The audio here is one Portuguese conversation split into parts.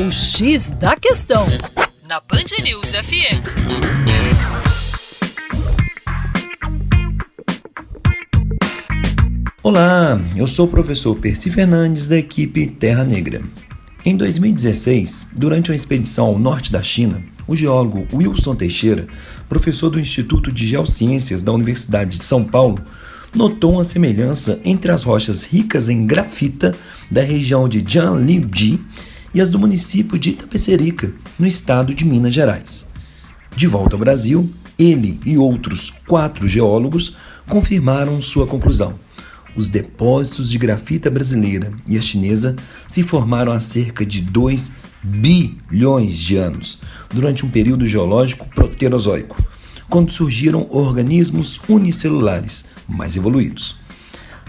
O X da Questão, na Band News FM. Olá, eu sou o professor Percy Fernandes da equipe Terra Negra. Em 2016, durante uma expedição ao norte da China, o geólogo Wilson Teixeira, professor do Instituto de Geociências da Universidade de São Paulo, notou uma semelhança entre as rochas ricas em grafita da região de Jianglinji e as do município de Itapecerica, no estado de Minas Gerais. De volta ao Brasil, ele e outros quatro geólogos confirmaram sua conclusão. Os depósitos de grafita brasileira e a chinesa se formaram há cerca de 2 bilhões de anos, durante um período geológico proterozoico, quando surgiram organismos unicelulares mais evoluídos.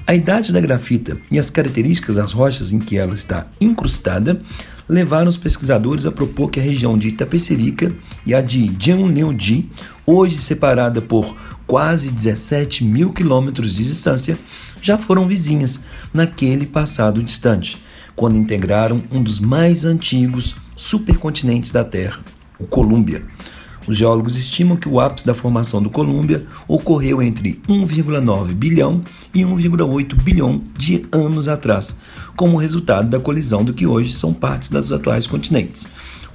A idade da grafita e as características das rochas em que ela está incrustada levaram os pesquisadores a propor que a região de Itapecerica e a de Jianglinji, hoje separada por quase 17 mil quilômetros de distância, já foram vizinhas naquele passado distante, quando integraram um dos mais antigos supercontinentes da Terra, o Colúmbia. Os geólogos estimam que o ápice da formação do Colúmbia ocorreu entre 1,9 bilhão e 1,8 bilhão de anos atrás, como resultado da colisão do que hoje são partes dos atuais continentes.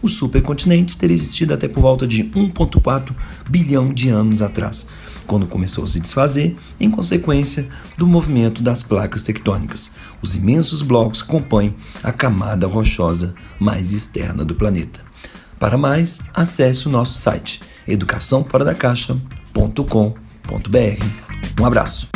O supercontinente teria existido até por volta de 1,4 bilhão de anos atrás, quando começou a se desfazer em consequência do movimento das placas tectônicas, os imensos blocos que compõem a camada rochosa mais externa do planeta. Para mais, acesse o nosso site educaçãoforadacaixa.com.br. Um abraço.